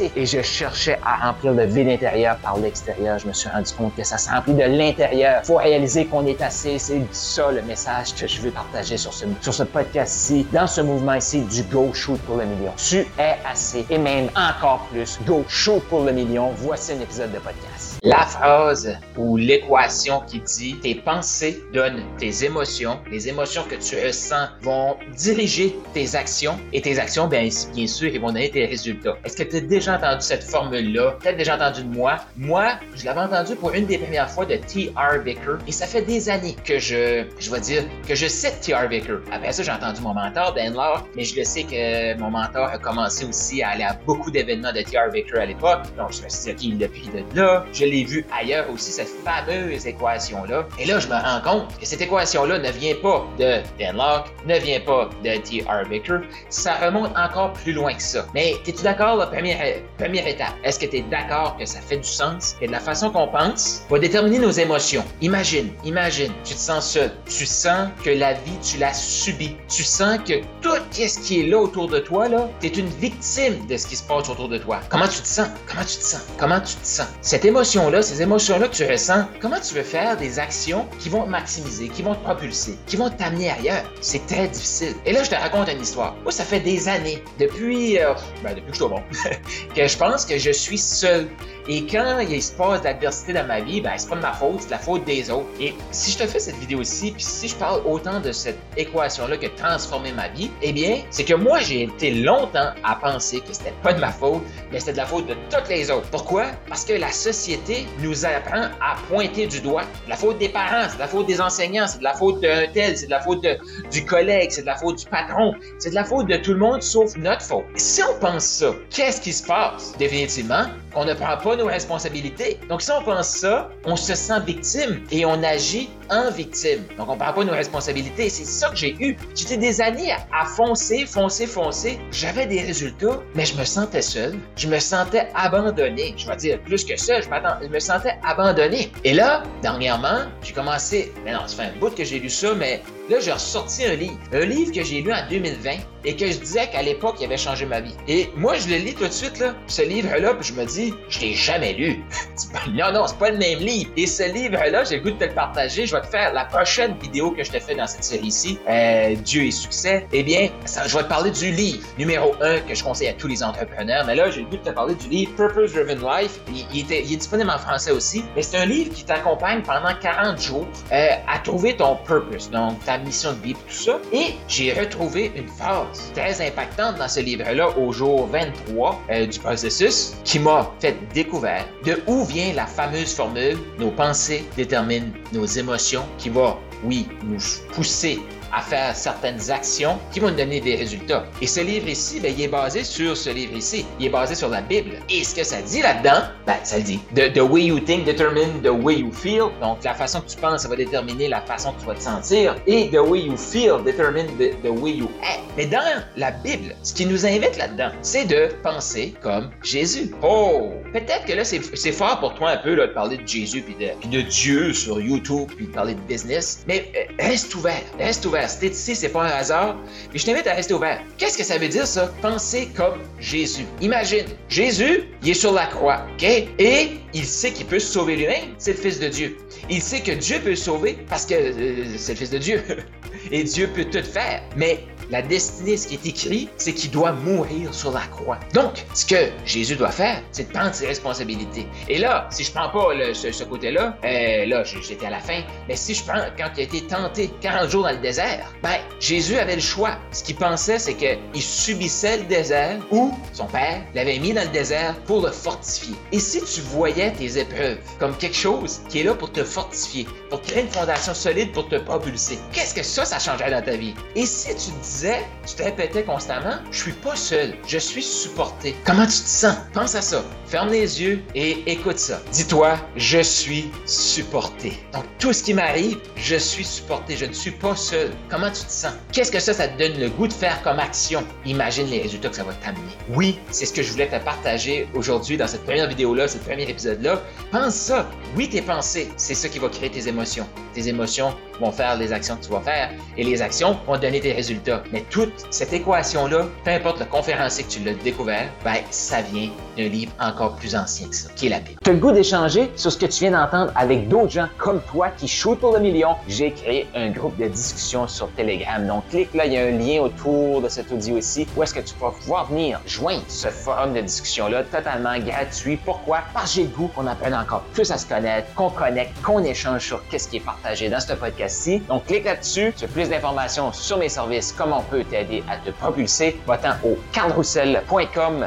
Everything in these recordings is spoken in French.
Et je cherchais à remplir le vide intérieur par l'extérieur. Je me suis rendu compte que ça se remplit de l'intérieur. Faut réaliser qu'on est assez. C'est ça le message que je veux partager sur ce, sur ce podcast-ci, dans ce mouvement ici du Go Shoot pour le million. Tu es assez et même encore plus. Go Shoot pour le million. Voici un épisode de podcast. La phrase ou l'équation qui dit tes pensées donnent tes émotions, les émotions que tu ressens vont diriger tes actions et tes actions, bien, bien sûr, ils vont donner tes résultats. Est-ce que tu as déjà entendu cette formule-là? Peut-être déjà entendu de moi. Moi, je l'avais entendu pour une des premières fois de T.R. Baker et ça fait des années que je, je vais dire, que je cite T.R. Baker. Après ça, j'ai entendu mon mentor, Dan Law, mais je le sais que mon mentor a commencé aussi à aller à beaucoup d'événements de T.R. Baker à l'époque. Donc, je me suis dit, il de là. Je l'ai vu ailleurs aussi, cette fameuse équation-là. Et là, je me rends compte que cette équation-là ne vient pas de Dan Locke, ne vient pas de T.R. Baker. Ça remonte encore plus loin que ça. Mais es-tu d'accord, la première, première étape? Est-ce que tu es d'accord que ça fait du sens? Et de la façon qu'on pense va déterminer nos émotions. Imagine, imagine, tu te sens seul. Tu sens que la vie, tu l'as subie. Tu sens que tout ce qui est là autour de toi, là, tu es une victime de ce qui se passe autour de toi. Comment tu te sens? Comment tu te sens? Comment tu te sens? Cette émotion-là, ces émotions-là que tu ressens, comment tu veux faire des actions qui vont te maximiser, qui vont te propulser, qui vont t'amener ailleurs? C'est très difficile. Et là, je te raconte une histoire. Moi, ça fait des années, depuis, euh, ben, depuis que je suis au que je pense que je suis seul et quand il se passe de l'adversité dans ma vie, ben, c'est pas de ma faute, c'est la faute des autres. Et si je te fais cette vidéo-ci, puis si je parle autant de cette équation-là qui a transformé ma vie, eh bien, c'est que moi, j'ai été longtemps à penser que c'était pas de ma faute, mais c'était de la faute de toutes les autres. Pourquoi? Parce que la société nous apprend à pointer du doigt. La faute des parents, c'est de la faute des enseignants, c'est de la faute d'un tel, c'est de la faute du collègue, c'est de la faute du patron, c'est de la faute de tout le monde sauf notre faute. Si on pense ça, qu'est-ce qui se passe? Définitivement, on ne prend pas nos responsabilités. Donc, si on pense ça, on se sent victime et on agit en victime. Donc, on prend pas nos responsabilités. C'est ça que j'ai eu. J'étais des années à foncer, foncer, foncer. J'avais des résultats, mais je me sentais seul. Je me sentais abandonné. Je vais dire plus que ça, je, je me sentais abandonné. Et là, dernièrement, j'ai commencé. Mais non, ça fait un bout que j'ai lu ça, mais là, j'ai ressorti un livre. Un livre que j'ai lu en 2020 et que je disais qu'à l'époque, il avait changé ma vie. Et moi, je le lis tout de suite, là. Ce livre-là, puis je me dis, je l'ai jamais lu. non, non, c'est pas le même livre. Et ce livre-là, j'ai le goût de te le partager. Je vais te faire la prochaine vidéo que je te fais dans cette série-ci, euh, Dieu et succès. Eh bien, je vais te parler du livre numéro 1 que je conseille à tous les entrepreneurs. Mais là, j'ai le goût de te parler du livre Purpose Driven Life. Il, était, il est disponible en français aussi. Mais c'est un livre qui t'accompagne pendant 40 jours euh, à trouver ton purpose, donc ta mission de vie, tout ça. Et j'ai retrouvé une phrase très impactante dans ce livre-là au jour 23 euh, du processus qui m'a fait découvrir de où vient la fameuse formule nos pensées déterminent nos émotions qui va, oui, nous pousser à faire certaines actions qui vont nous donner des résultats. Et ce livre ici, ben, il est basé sur ce livre ici. Il est basé sur la Bible. Et ce que ça dit là-dedans, ben, ça le dit. The, way you think determine the way you feel. Donc, la façon que tu penses, ça va déterminer la façon que tu vas te sentir. Et the way you feel determine the, way you act. Mais dans la Bible, ce qui nous invite là-dedans, c'est de penser comme Jésus. Oh! Peut-être que là, c'est fort pour toi un peu de parler de Jésus puis de, puis de Dieu sur YouTube puis de parler de business. Mais euh, reste ouvert. Reste ouvert si ici, c'est pas un hasard. Puis je t'invite à rester ouvert. Qu'est-ce que ça veut dire, ça? Penser comme Jésus. Imagine, Jésus, il est sur la croix, OK? Et il sait qu'il peut se sauver lui-même. C'est le Fils de Dieu. Il sait que Dieu peut le sauver parce que euh, c'est le Fils de Dieu. Et Dieu peut tout faire. Mais la destinée, ce qui est écrit, c'est qu'il doit mourir sur la croix. Donc, ce que Jésus doit faire, c'est de prendre ses responsabilités. Et là, si je prends pas ce, côté-là, euh, là, j'étais à la fin, mais si je prends quand il a été tenté 40 jours dans le désert, ben, Jésus avait le choix. Ce qu'il pensait, c'est qu'il subissait le désert ou son père l'avait mis dans le désert pour le fortifier. Et si tu voyais tes épreuves comme quelque chose qui est là pour te fortifier, pour créer une fondation solide pour te propulser, qu'est-ce que ça, ça changerait dans ta vie? Et si tu dis disais, tu te répétais constamment, je suis pas seul, je suis supporté. Comment tu te sens? Pense à ça. Ferme les yeux et écoute ça. Dis-toi, je suis supporté. Donc, tout ce qui m'arrive, je suis supporté, je ne suis pas seul. Comment tu te sens? Qu'est-ce que ça, ça te donne le goût de faire comme action? Imagine les résultats que ça va t'amener. Oui, c'est ce que je voulais te partager aujourd'hui dans cette première vidéo-là, ce premier épisode-là. Pense ça. Oui, tes pensées, c'est ça qui va créer tes émotions. Tes émotions vont faire les actions que tu vas faire et les actions vont donner tes résultats. Mais toute cette équation-là, peu importe le conférencier que tu l'as découvert, ben, ça vient d'un livre encore plus ancien que ça, qui est la Bible. Tu as le goût d'échanger sur ce que tu viens d'entendre avec d'autres gens comme toi qui shootent pour le million? J'ai créé un groupe de discussion sur Telegram. Donc, clique là, il y a un lien autour de cet audio ici où est-ce que tu vas pouvoir venir joindre ce forum de discussion-là totalement gratuit. Pourquoi? Parce que j'ai le goût qu'on apprenne encore plus à se connaître, qu'on connecte, qu'on échange sur qu'est-ce qui est partagé dans ce podcast-ci. Donc, clique là-dessus. Tu as plus d'informations sur mes services, comment on peut t'aider à te propulser. Va-t'en au carlroussel.com,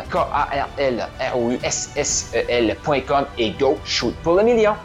K-A-R-L-R-O-U-S-S-E-L.com et go shoot pour le million.